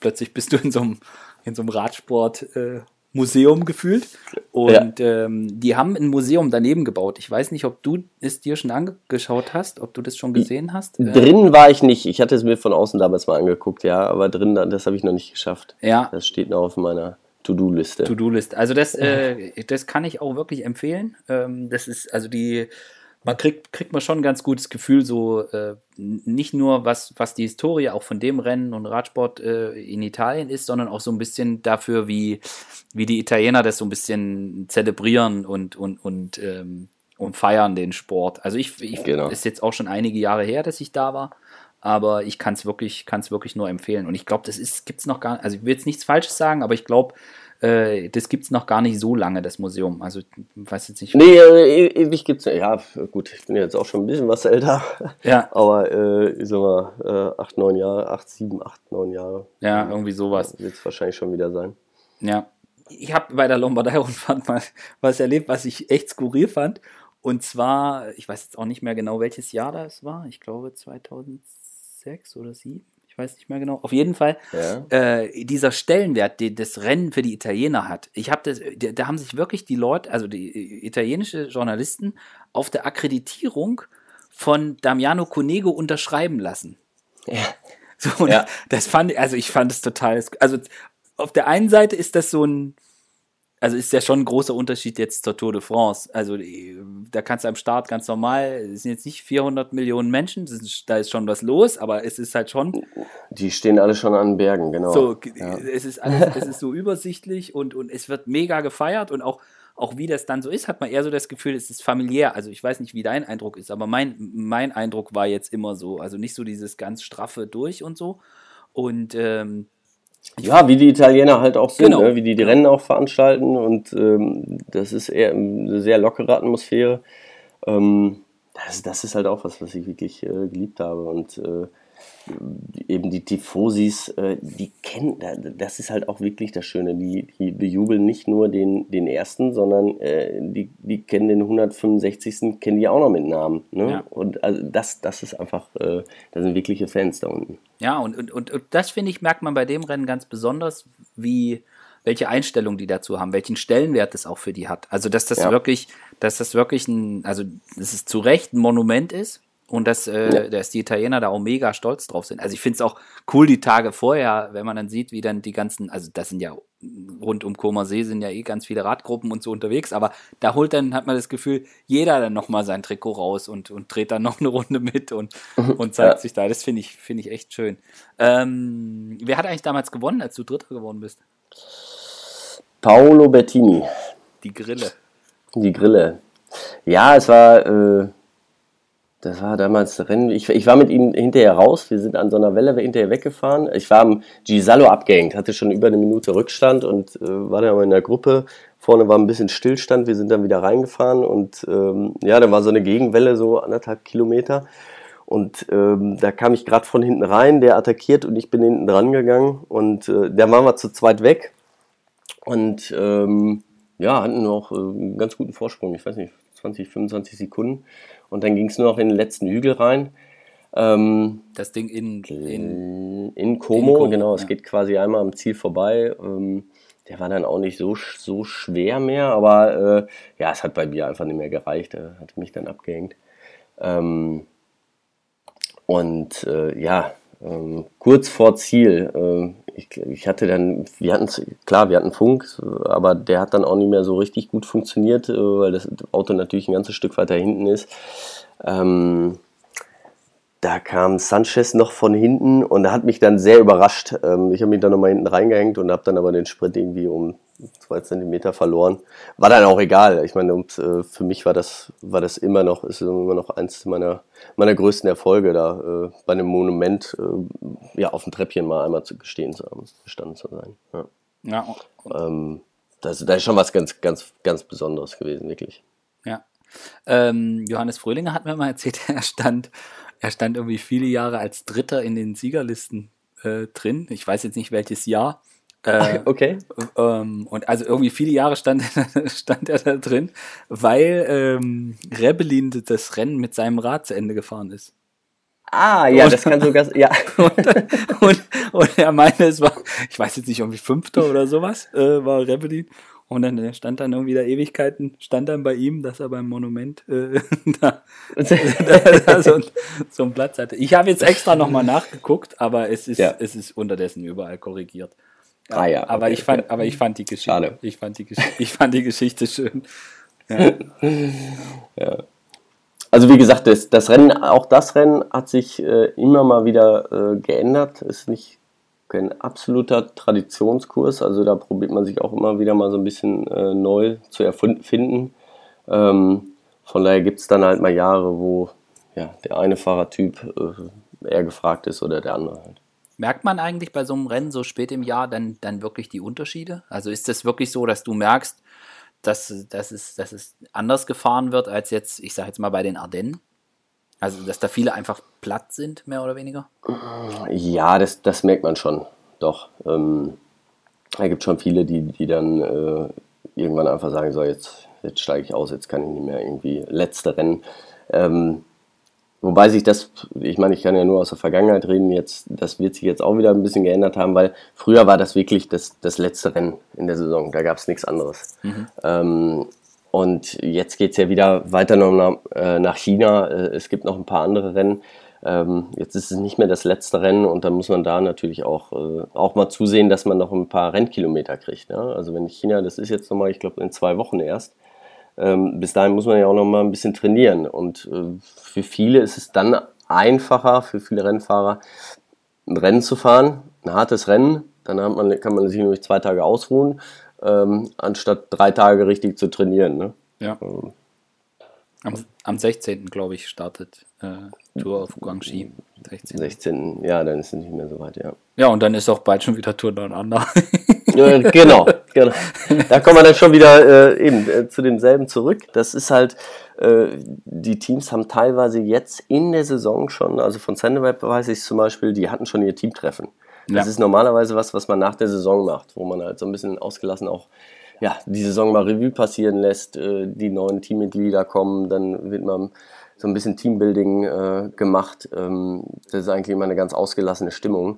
S1: plötzlich bist du in so einem, in so einem Radsport äh, Museum gefühlt. Und ja. ähm, die haben ein Museum daneben gebaut. Ich weiß nicht, ob du es dir schon angeschaut hast, ob du das schon gesehen hast.
S2: Äh, drinnen war ich nicht. Ich hatte es mir von außen damals mal angeguckt, ja, aber drinnen, das habe ich noch nicht geschafft.
S1: Ja.
S2: Das steht noch auf meiner To-Do-Liste.
S1: To-Do-List. Also das, äh, das kann ich auch wirklich empfehlen. Ähm, das ist, also die man kriegt, kriegt man schon ein ganz gutes Gefühl, so äh, nicht nur was, was die Historie auch von dem Rennen und Radsport äh, in Italien ist, sondern auch so ein bisschen dafür, wie, wie die Italiener das so ein bisschen zelebrieren und, und, und, ähm, und feiern den Sport. Also ich, ich genau. ist jetzt auch schon einige Jahre her, dass ich da war. Aber ich kann es wirklich, kann's wirklich nur empfehlen. Und ich glaube, das ist, gibt's noch gar also ich will jetzt nichts Falsches sagen, aber ich glaube, äh, das gibt es noch gar nicht so lange, das Museum. Also, ich weiß jetzt nicht.
S2: Nee, äh, ewig gibt es ja. gut, ich bin jetzt auch schon ein bisschen was älter.
S1: Ja.
S2: Aber, äh, ich sag mal, äh, acht, neun Jahre, acht, sieben, acht, neun Jahre.
S1: Ja, irgendwie sowas.
S2: Wird es wahrscheinlich schon wieder sein.
S1: Ja. Ich habe bei der Lombardei-Rundfahrt mal was erlebt, was ich echt skurril fand. Und zwar, ich weiß jetzt auch nicht mehr genau, welches Jahr das war. Ich glaube 2006 oder 2007 ich weiß nicht mehr genau. Auf jeden Fall, ja. äh, dieser Stellenwert, den das Rennen für die Italiener hat. Ich habe das, da, haben sich wirklich die Leute, also die italienische Journalisten, auf der Akkreditierung von Damiano Conego unterschreiben lassen.
S2: Ja.
S1: So, ja. das fand, also ich fand es total, also auf der einen Seite ist das so ein, also ist ja schon ein großer Unterschied jetzt zur Tour de France. Also da kannst du am Start ganz normal, es sind jetzt nicht 400 Millionen Menschen, ist, da ist schon was los, aber es ist halt schon.
S2: Die stehen alle schon an Bergen, genau.
S1: So, ja. es ist alles, es ist so übersichtlich und, und es wird mega gefeiert und auch, auch wie das dann so ist, hat man eher so das Gefühl, es ist familiär. Also ich weiß nicht, wie dein Eindruck ist, aber mein, mein Eindruck war jetzt immer so. Also nicht so dieses ganz straffe durch und so. Und ähm,
S2: ja, wie die Italiener halt auch sind, genau. ne? wie die die Rennen auch veranstalten und ähm, das ist eher eine sehr lockere Atmosphäre. Ähm, das, das, ist halt auch was, was ich wirklich äh, geliebt habe und äh, eben die Tifosis, äh, die kennen, das ist halt auch wirklich das Schöne, die, die bejubeln nicht nur den, den ersten, sondern äh, die, die kennen den 165. kennen die auch noch mit Namen. Ne? Ja. Und also das, das ist einfach, äh, da sind wirkliche Fans da unten.
S1: Ja, und, und, und, und das finde ich, merkt man bei dem Rennen ganz besonders, wie welche Einstellung die dazu haben, welchen Stellenwert es auch für die hat. Also dass das ja. wirklich, dass das wirklich ein, also dass es zu Recht ein Monument ist, und dass, äh, dass die Italiener da auch mega stolz drauf sind. Also ich finde es auch cool, die Tage vorher, wenn man dann sieht, wie dann die ganzen, also das sind ja rund um Koma See sind ja eh ganz viele Radgruppen und so unterwegs, aber da holt dann, hat man das Gefühl, jeder dann nochmal sein Trikot raus und, und dreht dann noch eine Runde mit und, mhm. und zeigt ja. sich da. Das finde ich, finde ich echt schön. Ähm, wer hat eigentlich damals gewonnen, als du Dritter geworden bist?
S2: Paolo Bettini.
S1: Die Grille.
S2: Die Grille. Ja, es war, äh das war damals Rennen. Ich, ich, war mit ihm hinterher raus. Wir sind an so einer Welle hinterher weggefahren. Ich war am Gisallo abgehängt, hatte schon über eine Minute Rückstand und äh, war dann aber in der Gruppe. Vorne war ein bisschen Stillstand. Wir sind dann wieder reingefahren und ähm, ja, da war so eine Gegenwelle, so anderthalb Kilometer. Und ähm, da kam ich gerade von hinten rein, der attackiert und ich bin hinten dran gegangen. Und äh, da waren wir zu zweit weg. Und ähm, ja, hatten noch äh, einen ganz guten Vorsprung. Ich weiß nicht, 20, 25 Sekunden. Und dann ging es nur noch in den letzten Hügel rein.
S1: Ähm, das Ding in, in,
S2: in Como, in Como genau. Ja. Es geht quasi einmal am Ziel vorbei. Ähm, der war dann auch nicht so, so schwer mehr, aber äh, ja, es hat bei mir einfach nicht mehr gereicht. Er hat mich dann abgehängt. Ähm, und äh, ja, ähm, kurz vor Ziel, äh, ich, ich, hatte dann, wir hatten klar, wir hatten Funk, aber der hat dann auch nicht mehr so richtig gut funktioniert, äh, weil das Auto natürlich ein ganzes Stück weiter hinten ist. Ähm, da kam Sanchez noch von hinten und er hat mich dann sehr überrascht. Ähm, ich habe mich dann nochmal hinten reingehängt und habe dann aber den Sprint irgendwie um zwei Zentimeter verloren. War dann auch egal. Ich meine, und, äh, für mich war das, war das immer noch, ist immer noch eins meiner, meiner größten Erfolge, da äh, bei einem Monument äh, ja, auf dem Treppchen mal einmal zu gestehen zu haben, gestanden zu sein. Ja. ja. Ähm, das, das ist schon was ganz, ganz, ganz Besonderes gewesen, wirklich.
S1: Ja. Ähm, Johannes Fröhlinger hat mir mal erzählt, er stand er stand irgendwie viele Jahre als Dritter in den Siegerlisten äh, drin. Ich weiß jetzt nicht welches Jahr.
S2: Äh, okay.
S1: Ähm, und also irgendwie viele Jahre stand, stand er da drin, weil ähm, Rebellin das Rennen mit seinem Rad zu Ende gefahren ist.
S2: Ah, ja, und, das kann sogar, ja.
S1: und, und, und, er meinte, es war, ich weiß jetzt nicht, irgendwie Fünfter oder sowas, äh, war Rebellin. Und dann stand dann irgendwie da Ewigkeiten, stand dann bei ihm, dass er beim Monument äh, da, da, da so, so, einen Platz hatte. Ich habe jetzt extra nochmal nachgeguckt, aber es ist, ja. es ist unterdessen überall korrigiert.
S2: Ah ja.
S1: Aber ich fand, aber ich fand die Geschichte. Schade. Ich fand die, ich fand die Geschichte schön. Ja.
S2: ja. Also wie gesagt, das, das Rennen, auch das Rennen hat sich äh, immer mal wieder äh, geändert. Ist nicht kein absoluter Traditionskurs. Also da probiert man sich auch immer wieder mal so ein bisschen äh, neu zu erfinden. Ähm, von daher gibt es dann halt mal Jahre, wo ja, der eine Fahrertyp äh, eher gefragt ist oder der andere halt.
S1: Merkt man eigentlich bei so einem Rennen so spät im Jahr dann, dann wirklich die Unterschiede? Also ist das wirklich so, dass du merkst, dass, dass, es, dass es anders gefahren wird als jetzt, ich sage jetzt mal bei den Ardennen? Also, dass da viele einfach platt sind, mehr oder weniger?
S2: Ja, das, das merkt man schon. Doch. Ähm, da gibt schon viele, die, die dann äh, irgendwann einfach sagen: So, jetzt, jetzt steige ich aus, jetzt kann ich nicht mehr irgendwie letzte Rennen. Ähm, wobei sich das, ich meine, ich kann ja nur aus der Vergangenheit reden, jetzt, das wird sich jetzt auch wieder ein bisschen geändert haben, weil früher war das wirklich das, das letzte Rennen in der Saison. Da gab es nichts anderes. Mhm. Ähm, und jetzt geht es ja wieder weiter nach, äh, nach China. Äh, es gibt noch ein paar andere Rennen. Ähm, jetzt ist es nicht mehr das letzte Rennen und dann muss man da natürlich auch, äh, auch mal zusehen, dass man noch ein paar Rennkilometer kriegt. Ne? Also wenn China, das ist jetzt nochmal, ich glaube, in zwei Wochen erst. Ähm, bis dahin muss man ja auch noch mal ein bisschen trainieren. Und äh, für viele ist es dann einfacher, für viele Rennfahrer, ein Rennen zu fahren, ein hartes Rennen. Dann man, kann man sich nämlich zwei Tage ausruhen ähm, anstatt drei Tage richtig zu trainieren. Ne?
S1: Ja. Ähm. Am, am 16. glaube ich startet äh, Tour auf Guangxi.
S2: 16. 16. Ja, dann ist es nicht mehr so weit, ja.
S1: Ja, und dann ist auch bald schon wieder Tour Down Under.
S2: ja, genau, genau. Da kommen wir dann schon wieder äh, eben äh, zu demselben zurück. Das ist halt, äh, die Teams haben teilweise jetzt in der Saison schon, also von Sandweb weiß ich zum Beispiel, die hatten schon ihr Teamtreffen. Das ja. ist normalerweise was, was man nach der Saison macht, wo man halt so ein bisschen ausgelassen auch ja, die Saison mal Revue passieren lässt, äh, die neuen Teammitglieder kommen, dann wird man so ein bisschen Teambuilding äh, gemacht. Ähm, das ist eigentlich immer eine ganz ausgelassene Stimmung.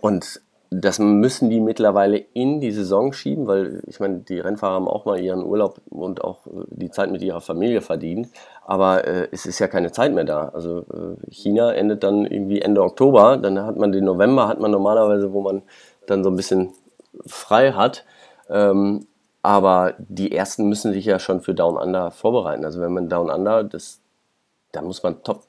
S2: Und das müssen die mittlerweile in die Saison schieben, weil ich meine, die Rennfahrer haben auch mal ihren Urlaub und auch äh, die Zeit mit ihrer Familie verdient. Aber äh, es ist ja keine Zeit mehr da. Also äh, China endet dann irgendwie Ende Oktober, dann hat man den November, hat man normalerweise, wo man dann so ein bisschen frei hat. Ähm, aber die ersten müssen sich ja schon für Down Under vorbereiten. Also wenn man Down Under, das, da muss man top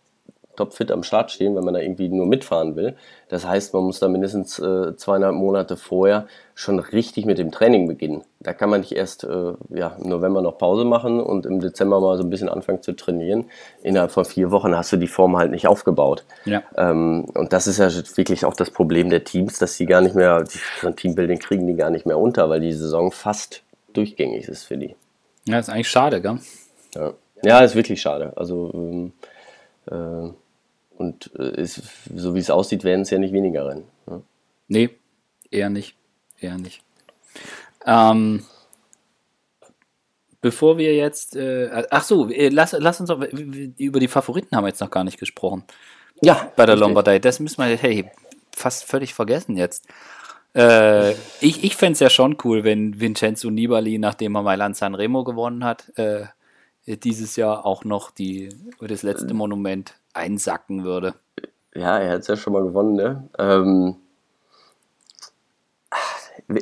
S2: topfit am Start stehen, wenn man da irgendwie nur mitfahren will. Das heißt, man muss da mindestens äh, zweieinhalb Monate vorher schon richtig mit dem Training beginnen. Da kann man nicht erst äh, ja, im November noch Pause machen und im Dezember mal so ein bisschen anfangen zu trainieren. Innerhalb von vier Wochen hast du die Form halt nicht aufgebaut.
S1: Ja.
S2: Ähm, und das ist ja wirklich auch das Problem der Teams, dass sie gar nicht mehr, die, so ein Teambuilding kriegen die gar nicht mehr unter, weil die Saison fast durchgängig ist für die.
S1: Ja, ist eigentlich schade, gell?
S2: Ja, ja ist wirklich schade. Also, ähm, äh, und äh, ist, so wie es aussieht, werden es ja nicht weniger Rennen. Ne?
S1: Nee, eher nicht. Eher nicht. Ähm, bevor wir jetzt, äh, ach so, äh, lass, lass uns auch, über die Favoriten haben wir jetzt noch gar nicht gesprochen.
S2: Ja.
S1: Bei der Lombardei. Das müssen wir, hey, fast völlig vergessen jetzt. Äh, ich ich fände es ja schon cool, wenn Vincenzo Nibali, nachdem er Mailand Sanremo gewonnen hat, äh, dieses Jahr auch noch die, das letzte Monument einsacken würde.
S2: Ja, er hat es ja schon mal gewonnen, ne? Ähm,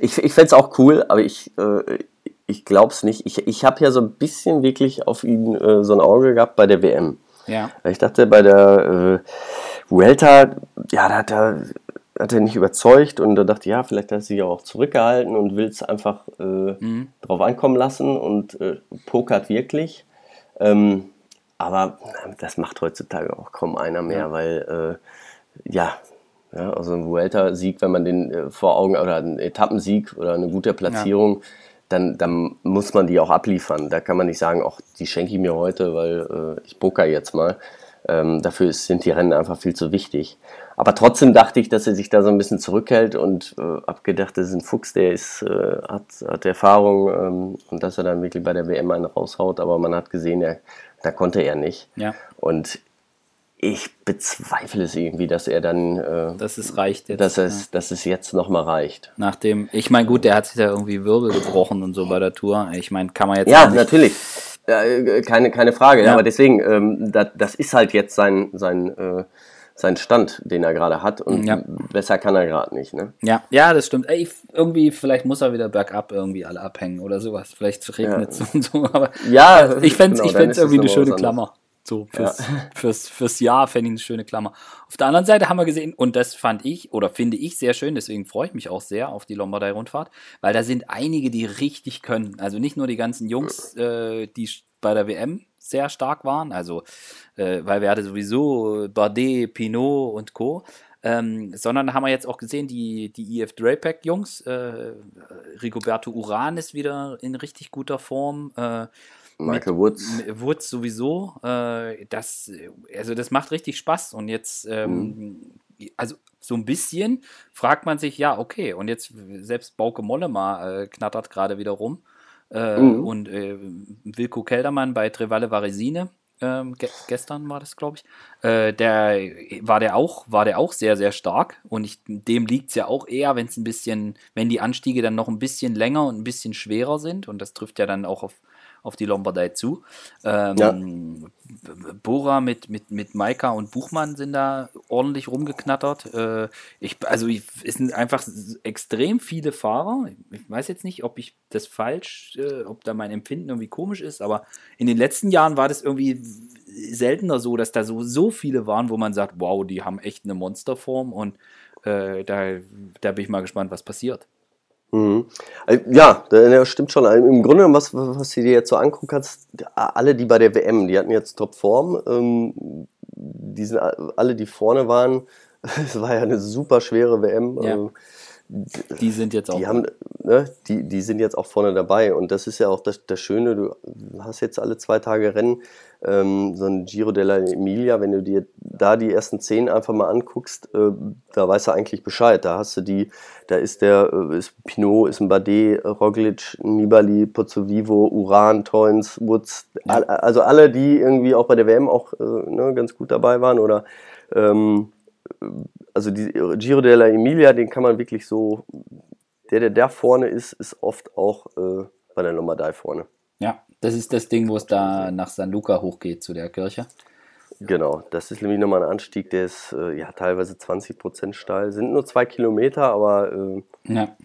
S2: ich ich fände es auch cool, aber ich, äh, ich glaube es nicht. Ich, ich habe ja so ein bisschen wirklich auf ihn äh, so ein Auge gehabt bei der WM.
S1: Ja.
S2: Ich dachte, bei der äh, Vuelta, ja, da hat er, hat er nicht überzeugt und da dachte ich, ja, vielleicht hat er sich auch zurückgehalten und will es einfach äh, mhm. drauf ankommen lassen und äh, pokert wirklich. Ähm, aber das macht heutzutage auch kaum einer mehr, ja. weil äh, ja, ja, also ein Vuelta-Sieg, wenn man den äh, vor Augen oder einen Etappensieg oder eine gute Platzierung, ja. dann, dann muss man die auch abliefern. Da kann man nicht sagen, ach, die schenke ich mir heute, weil äh, ich poker jetzt mal. Ähm, dafür ist, sind die Rennen einfach viel zu wichtig. Aber trotzdem dachte ich, dass er sich da so ein bisschen zurückhält und äh, abgedacht, das ist ein Fuchs, der ist, äh, hat, hat Erfahrung ähm, und dass er dann wirklich bei der WM einen raushaut. Aber man hat gesehen, er, da konnte er nicht.
S1: Ja.
S2: Und ich bezweifle es irgendwie, dass er dann, äh,
S1: dass es reicht
S2: jetzt, dass es, ja. dass es jetzt noch mal reicht.
S1: Nachdem, ich meine, gut, der hat sich da irgendwie Wirbel gebrochen und so bei der Tour. Ich meine, kann man jetzt
S2: ja natürlich, äh, keine keine Frage. Ja. Aber deswegen, ähm, das, das ist halt jetzt sein sein äh, sein Stand, den er gerade hat und ja. besser kann er gerade nicht. Ne?
S1: Ja, ja, das stimmt. Ey, irgendwie, vielleicht muss er wieder bergab irgendwie alle abhängen oder sowas. Vielleicht regnet es ja. und so. Aber
S2: ja,
S1: ich fände es genau, irgendwie eine schöne Klammer. So fürs, ja. fürs, fürs Jahr fände ich eine schöne Klammer. Auf der anderen Seite haben wir gesehen, und das fand ich oder finde ich sehr schön, deswegen freue ich mich auch sehr auf die Lombardei-Rundfahrt, weil da sind einige, die richtig können. Also nicht nur die ganzen Jungs, äh, die bei der WM sehr stark waren, also äh, weil wir hatten sowieso Bardet, Pinot und Co., ähm, sondern haben wir jetzt auch gesehen, die, die EF Drapac-Jungs, äh, Rigoberto Uran ist wieder in richtig guter Form, äh,
S2: Michael Woods.
S1: Woods sowieso. Äh, das, also das macht richtig Spaß. Und jetzt, ähm, mhm. also so ein bisschen fragt man sich, ja, okay, und jetzt selbst Bauke Mollema äh, knattert gerade wieder rum. Äh, mhm. Und äh, Wilko Keldermann bei Trevalle Varesine, ähm, ge gestern war das, glaube ich, äh, der war der auch, war der auch sehr, sehr stark. Und ich, dem liegt es ja auch eher, wenn es ein bisschen, wenn die Anstiege dann noch ein bisschen länger und ein bisschen schwerer sind. Und das trifft ja dann auch auf auf die Lombardei zu. Ähm, ja. Bora mit, mit, mit Maika und Buchmann sind da ordentlich rumgeknattert. Äh, ich, also ich, es sind einfach extrem viele Fahrer. Ich weiß jetzt nicht, ob ich das falsch, äh, ob da mein Empfinden irgendwie komisch ist, aber in den letzten Jahren war das irgendwie seltener so, dass da so, so viele waren, wo man sagt, wow, die haben echt eine Monsterform und äh, da, da bin ich mal gespannt, was passiert.
S2: Mhm. Äh, ja, das stimmt schon. Im Grunde, was, was du dir jetzt so angucken kannst, alle, die bei der WM, die hatten jetzt Topform, ähm, die sind alle, die vorne waren, es war ja eine super schwere WM.
S1: Ja. Ähm, die sind jetzt auch.
S2: Die, haben, ne, die, die sind jetzt auch vorne dabei. Und das ist ja auch das, das Schöne, du hast jetzt alle zwei Tage Rennen, ähm, so ein Giro della Emilia, wenn du dir da die ersten zehn einfach mal anguckst, äh, da weißt du eigentlich Bescheid. Da hast du die, da ist der, äh, ist Pinot, ist ein Bardet, Roglic, Nibali, Pozzovivo, Uran, Toins, Woods, ja. all, also alle, die irgendwie auch bei der WM auch äh, ne, ganz gut dabei waren oder ähm, also die Giro della Emilia, den kann man wirklich so, der, der da vorne ist, ist oft auch äh, bei der Lombardei vorne.
S1: Ja, das ist das Ding, wo es da nach San Luca hochgeht zu der Kirche.
S2: Genau, das ist nämlich nochmal ein Anstieg, der ist äh, ja teilweise 20 Prozent steil. Sind nur zwei Kilometer, aber äh,
S1: ja.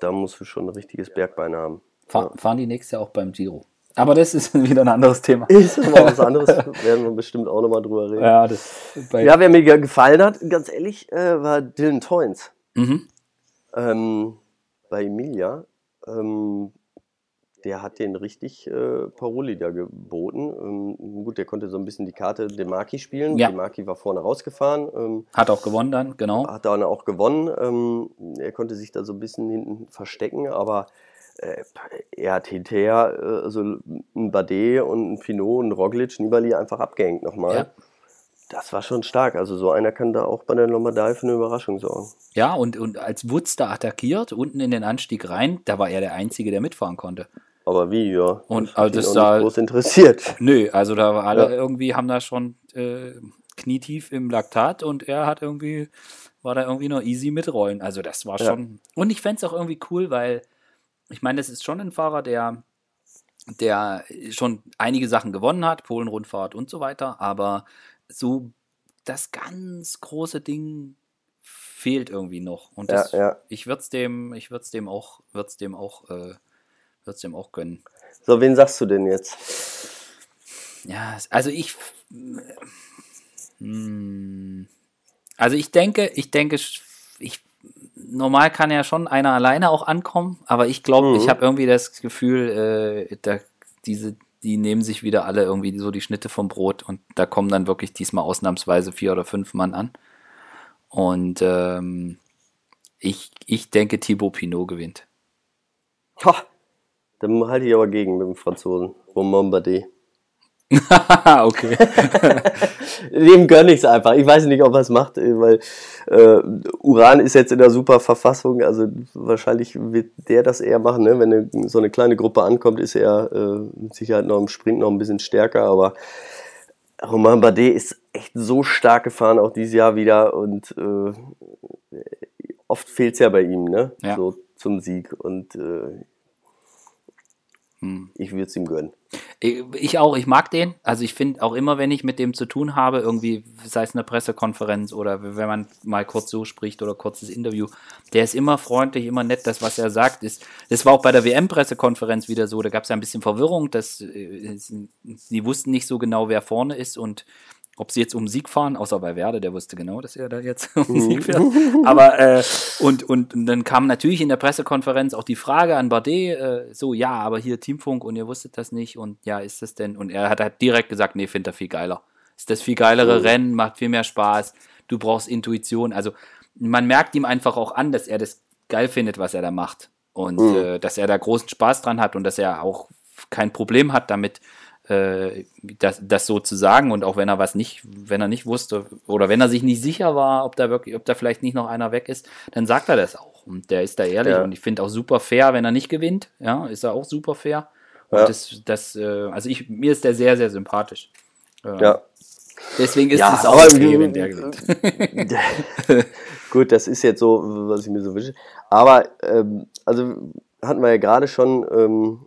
S2: da musst du schon ein richtiges Bergbein haben.
S1: Fahr, ja. Fahren die nächstes Jahr auch beim Giro? Aber das ist wieder ein anderes Thema.
S2: Ist aber was anderes, werden wir bestimmt auch nochmal drüber reden.
S1: Ja, das
S2: Ja, wer mir ge- gefallen hat, ganz ehrlich, äh, war Dylan Toynes.
S1: Mhm.
S2: Ähm, bei Emilia. Ähm, der hat den richtig äh, Paroli da geboten. Ähm, gut, der konnte so ein bisschen die Karte Demaki spielen.
S1: Ja.
S2: Demaki war vorne rausgefahren. Ähm,
S1: Hat auch gewonnen dann, genau.
S2: hat dann auch gewonnen. Ähm, er konnte sich da so ein bisschen hinten verstecken, aber er hat hinterher äh, so ein Bardet und ein Pinot und ein Roglic, Nibali einfach abgehängt nochmal.
S1: Ja.
S2: Das war schon stark. Also so einer kann da auch bei der Lombardei für eine Überraschung sorgen.
S1: Ja, und, und als Woods da attackiert, unten in den Anstieg rein, da war er der Einzige, der mitfahren konnte.
S2: Aber wie, ja.
S1: Und, also das
S2: nicht groß interessiert.
S1: Nö, also da war alle
S2: Ja.
S1: irgendwie, haben da schon äh, knietief im Laktat und er hat irgendwie, war da irgendwie noch easy mitrollen. Also das war
S2: Ja.
S1: schon. Und ich fände es auch irgendwie cool, weil ich meine, das ist schon ein Fahrer, der, der schon einige Sachen gewonnen hat, Polen-Rundfahrt und so weiter, aber so das ganz große Ding fehlt irgendwie noch. Und
S2: Ja,
S1: das,
S2: ja.
S1: ich würde es dem, ich würde dem auch, würde dem auch, äh, würde dem auch gönnen.
S2: So, wen sagst du denn jetzt?
S1: Ja, also ich. Hm, Also ich denke, ich denke, normal kann ja schon einer alleine auch ankommen, aber ich glaube,
S2: Mhm.
S1: ich habe irgendwie das Gefühl, äh, da, diese, die nehmen sich wieder alle irgendwie so die Schnitte vom Brot und da kommen dann wirklich diesmal ausnahmsweise vier oder fünf Mann an. Und ähm, ich, ich denke, Thibaut Pinot gewinnt.
S2: Ha, dann halte ich aber gegen mit dem Franzosen. Romain Bardet.
S1: okay.
S2: Dem gönne ich es einfach. Ich weiß nicht, ob er es macht, äh, weil äh, Uran ist jetzt in der super Verfassung. Also wahrscheinlich wird der das eher machen. Ne? Wenn eine, so eine kleine Gruppe ankommt, ist er äh, mit Sicherheit noch im Sprint noch ein bisschen stärker. Aber Romain Bardet ist echt so stark gefahren, auch dieses Jahr wieder. Und äh, oft fehlt es ja bei ihm, ne?
S1: Ja.
S2: So zum Sieg. Und äh,
S1: Hm.
S2: ich würde es ihm gönnen.
S1: Ich auch, ich mag den. Also ich finde auch immer, wenn ich mit dem zu tun habe, irgendwie, sei es eine Pressekonferenz oder wenn man mal kurz so spricht oder kurzes Interview, der ist immer freundlich, immer nett, das, was er sagt, ist. Das war auch bei der WM-Pressekonferenz wieder so, da gab es ja ein bisschen Verwirrung, dass äh, sie wussten nicht so genau, wer vorne ist und ob sie jetzt um Sieg fahren, außer bei Werder, der wusste genau, dass er da jetzt um Sieg fährt. Aber äh, und, und, und dann kam natürlich in der Pressekonferenz auch die Frage an Bardet, äh, so, ja, aber hier Teamfunk und ihr wusstet das nicht und ja, ist das denn? Und er hat halt direkt gesagt, nee, findet er viel geiler. Ist das viel geilere Rennen, macht viel mehr Spaß, du brauchst Intuition. Also man merkt ihm einfach auch an, dass er das geil findet, was er da macht. Und äh, dass er da großen Spaß dran hat und dass er auch kein Problem hat damit, äh, das, das so zu sagen und auch wenn er was nicht, wenn er nicht wusste oder wenn er sich nicht sicher war, ob da wirklich, ob da vielleicht nicht noch einer weg ist, dann sagt er das auch und der ist da ehrlich
S2: Ja.
S1: und ich finde auch super fair, wenn er nicht gewinnt, ja, ist er auch super fair und
S2: Ja.
S1: das, das, äh, also ich, mir ist der sehr, sehr sympathisch. Äh,
S2: Ja.
S1: Deswegen ist
S2: Ja,
S1: es auch okay, wenn der gewinnt.
S2: Gut, das ist jetzt so, was ich mir so wünsche. Aber, ähm, also hatten wir ja gerade schon ähm,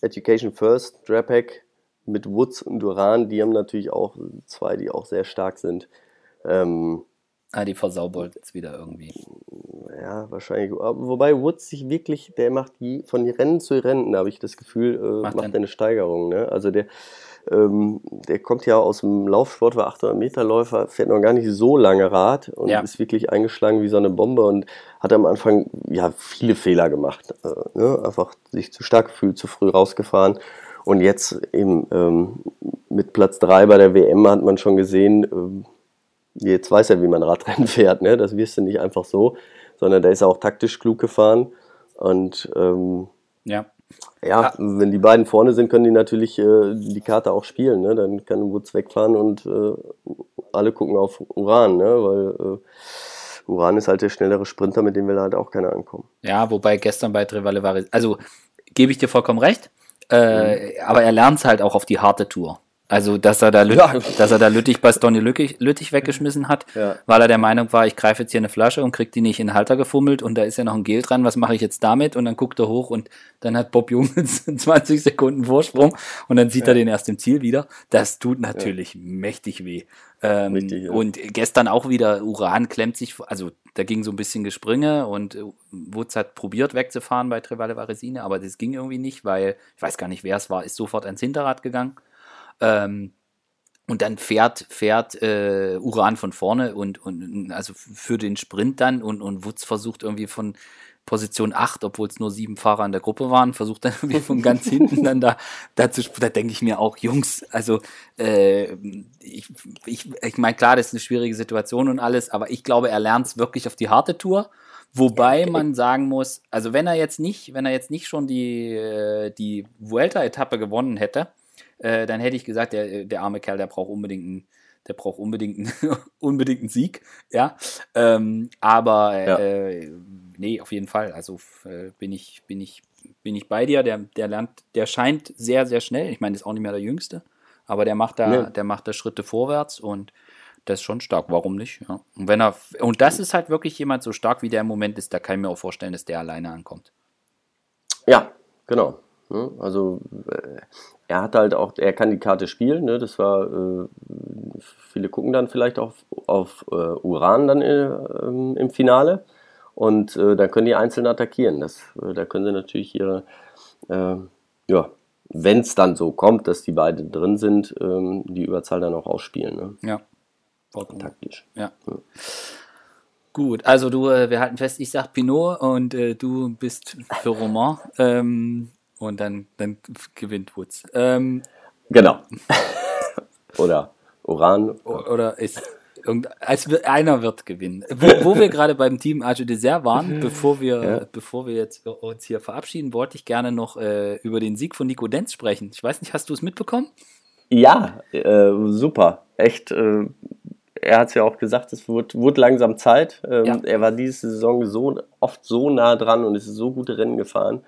S2: Education First, Drapack mit Woods und Duran, die haben natürlich auch zwei, die auch sehr stark sind. Ähm,
S1: Ah, die versaubert jetzt wieder irgendwie.
S2: ja, wahrscheinlich. Wobei Woods sich wirklich, der macht je, von Rennen zu Rennen, da habe ich das Gefühl, äh,
S1: Macht
S2: macht eine Steigerung. Ne? Also der, ähm, der kommt ja aus dem Laufsport, war 800 Meter Läufer, fährt noch gar nicht so lange Rad und
S1: Ja.
S2: ist wirklich eingeschlagen wie so eine Bombe und hat am Anfang ja viele Fehler gemacht. Äh, ne? Einfach sich zu stark gefühlt, zu früh rausgefahren. Und jetzt eben ähm, mit Platz 3 bei der WM hat man schon gesehen, ähm, jetzt weiß er, wie man Radrennen fährt. Ne? Das wirst du nicht einfach so, sondern da ist er auch taktisch klug gefahren. Und ähm,
S1: Ja.
S2: ja, wenn die beiden vorne sind, können die natürlich äh, die Karte auch spielen. Ne? Dann kann Woods wegfahren und äh, alle gucken auf Uran, ne? weil äh, Uran ist halt der schnellere Sprinter, mit dem will halt auch keiner ankommen.
S1: Ja, wobei gestern bei Trevale war, also gebe ich dir vollkommen recht, äh, aber er lernt es halt auch auf die harte Tour. Also, dass er da, Lütt, ja. dass er da Lüttich Bastoni Lüttich, Lüttich weggeschmissen hat, ja. weil er der Meinung war, ich greife jetzt hier eine Flasche und krieg die nicht in den Halter gefummelt und da ist ja noch ein Gel dran, was mache ich jetzt damit? Und dann guckt er hoch und dann hat Bob Jungs 20 Sekunden Vorsprung und dann sieht ja. er den erst im Ziel wieder. Das tut natürlich mächtig weh. Ähm, Richtig, und gestern auch wieder, Uran klemmt sich, also da ging so ein bisschen Gesprünge und Wutz hat probiert wegzufahren bei Trevale Varesine, aber das ging irgendwie nicht, weil ich weiß gar nicht, wer es war, ist sofort ans Hinterrad gegangen. Ähm, und dann fährt, fährt äh, Uran von vorne und, und also für den Sprint dann und, und Wutz versucht irgendwie von Position 8, obwohl es nur sieben Fahrer in der Gruppe waren, versucht dann irgendwie von ganz hinten dann da, da zu da denke ich mir auch, Jungs, also äh, ich, ich, ich meine, klar, das ist eine schwierige Situation und alles, aber ich glaube, er lernt es wirklich auf die harte Tour. Wobei man sagen muss, also wenn er jetzt nicht, wenn er jetzt nicht schon die, äh, die Vuelta-Etappe gewonnen hätte, äh, dann hätte ich gesagt, der, der arme Kerl, der braucht unbedingt einen, der braucht unbedingt einen, unbedingt einen Sieg, ja. Ähm, aber ja. Äh, nee, auf jeden Fall. Also äh, bin ich, bin ich, bin ich bei dir. Der, der lernt, der scheint sehr, sehr schnell. Ich meine, ist auch nicht mehr der Jüngste, aber der macht da, nee. der macht da Schritte vorwärts und das ist schon stark. Warum nicht? Ja. Und wenn er, und das ist halt wirklich jemand so stark wie der im Moment ist, da kann ich mir auch vorstellen, dass der alleine ankommt.
S2: Ja, genau. Also äh, er hat halt auch, er kann die Karte spielen, ne? das war, äh, viele gucken dann vielleicht auf, auf äh, Uran dann äh, im Finale und äh, dann können die einzeln attackieren. Das, äh, da können sie natürlich ihre, ja, wenn es dann so kommt, dass die beiden drin sind, ähm, die Überzahl dann auch ausspielen. Ne?
S1: Ja, vollkommen. Taktisch. Ja. ja. Gut, also du, wir halten fest, ich sag Pinot und du bist für Roman. Ähm, und dann, dann gewinnt Woods. Ähm,
S2: genau. oder Uran.
S1: Oder ist als einer wird gewinnen. Wo, wo wir gerade beim Team Arge Dessert waren, bevor wir, ja. bevor wir jetzt uns hier verabschieden, wollte ich gerne noch äh, über den Sieg von Nico Denz sprechen. Ich weiß nicht, hast du es mitbekommen?
S2: Ja, äh, super. Echt. Äh, er hat es ja auch gesagt, es wird, wird langsam Zeit. Ähm, ja. Er war diese Saison so oft so nah dran und ist so gute Rennen gefahren.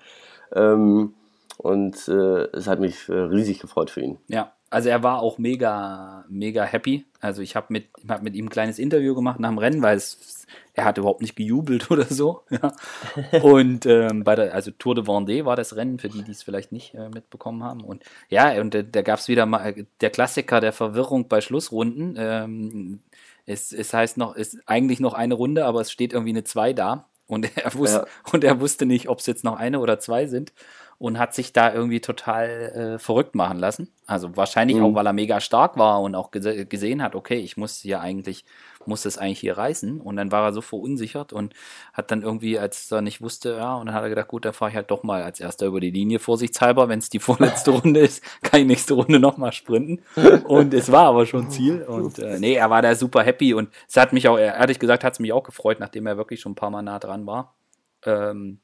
S2: Ähm, und äh, es hat mich äh, riesig gefreut für ihn.
S1: Ja, also er war auch mega, mega happy. Also ich habe mit, hab mit ihm ein kleines Interview gemacht nach dem Rennen, weil es, er hat überhaupt nicht gejubelt oder so. Ja. Und ähm, bei der, also Tour de Vendée war das Rennen, für die, die es vielleicht nicht äh, mitbekommen haben. Und ja, und äh, da gab es wieder mal der Klassiker der Verwirrung bei Schlussrunden. Ähm, es, es heißt noch, ist eigentlich noch eine Runde, aber es steht irgendwie eine 2 da. Und er, wusste, ja. und er wusste nicht, ob es jetzt noch eine oder zwei sind und hat sich da irgendwie total äh, verrückt machen lassen. Also wahrscheinlich mhm. auch, weil er mega stark war und auch gese gesehen hat, okay, ich muss hier eigentlich, muss das eigentlich hier reißen. Und dann war er so verunsichert und hat dann irgendwie, als er nicht wusste, ja, und dann hat er gedacht, gut, dann fahre ich halt doch mal als erster über die Linie, vorsichtshalber. Wenn es die vorletzte Runde ist, kann ich nächste Runde nochmal sprinten. Und es war aber schon Ziel. Und äh, nee, er war da super happy und es hat mich auch, ehrlich gesagt, hat es mich auch gefreut, nachdem er wirklich schon ein paar Mal nah dran war. Ähm,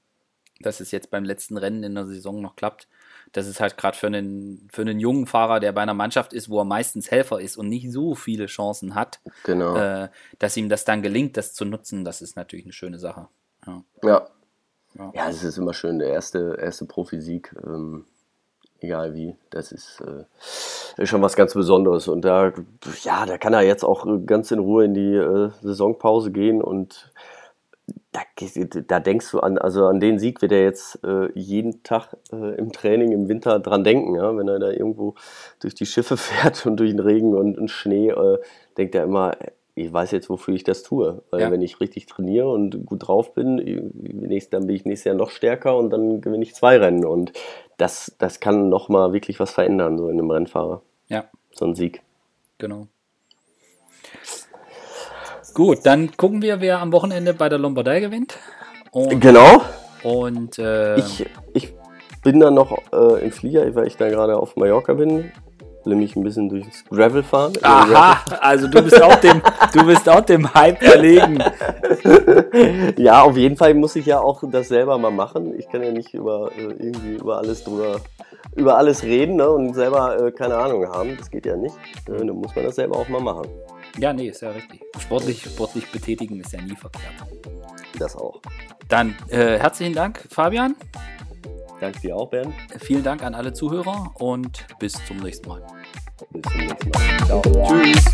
S1: dass es jetzt beim letzten Rennen in der Saison noch klappt. Das ist halt gerade für einen, für einen jungen Fahrer, der bei einer Mannschaft ist, wo er meistens Helfer ist und nicht so viele Chancen hat, genau. äh, dass ihm das dann gelingt, das zu nutzen, das ist natürlich eine schöne Sache.
S2: Ja. Ja, ja. es ist immer schön, der erste, erste Profisieg, ähm, egal wie, das ist, äh, ist, schon was ganz Besonderes. Und da, ja, da kann er jetzt auch ganz in Ruhe in die äh, Saisonpause gehen und da, da, denkst du an, also an den Sieg wird er jetzt äh, jeden Tag äh, im Training im Winter dran denken, ja, wenn er da irgendwo durch die Schiffe fährt und durch den Regen und, und Schnee, äh, denkt er immer, ich weiß jetzt, wofür ich das tue. Weil ja. wenn ich richtig trainiere und gut drauf bin, dann bin ich nächstes Jahr noch stärker und dann gewinne ich zwei Rennen. Und das, das kann nochmal wirklich was verändern, so in einem Rennfahrer.
S1: Ja.
S2: So ein Sieg.
S1: Genau. Gut, dann gucken wir, wer am Wochenende bei der Lombardei gewinnt.
S2: Und, genau.
S1: Und äh,
S2: ich, ich bin dann noch äh, im Flieger, weil ich da gerade auf Mallorca bin. Will mich ein bisschen durchs Gravel fahren.
S1: Aha, also du bist auch dem, du bist auch dem Hype erlegen.
S2: ja, auf jeden Fall muss ich ja auch das selber mal machen. Ich kann ja nicht über äh, irgendwie über alles drüber über alles reden ne, und selber äh, keine Ahnung haben. Das geht ja nicht. Äh, dann muss man das selber auch mal machen.
S1: Ja, nee, ist ja richtig. Sportlich, sportlich betätigen ist ja nie verkehrt.
S2: Das auch.
S1: Dann äh, herzlichen Dank, Fabian.
S2: Danke dir auch, Bernd.
S1: Vielen Dank an alle Zuhörer und bis zum nächsten Mal.
S2: Bis zum nächsten Mal. Ciao.
S1: Tschüss.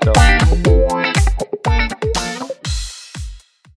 S1: Ciao.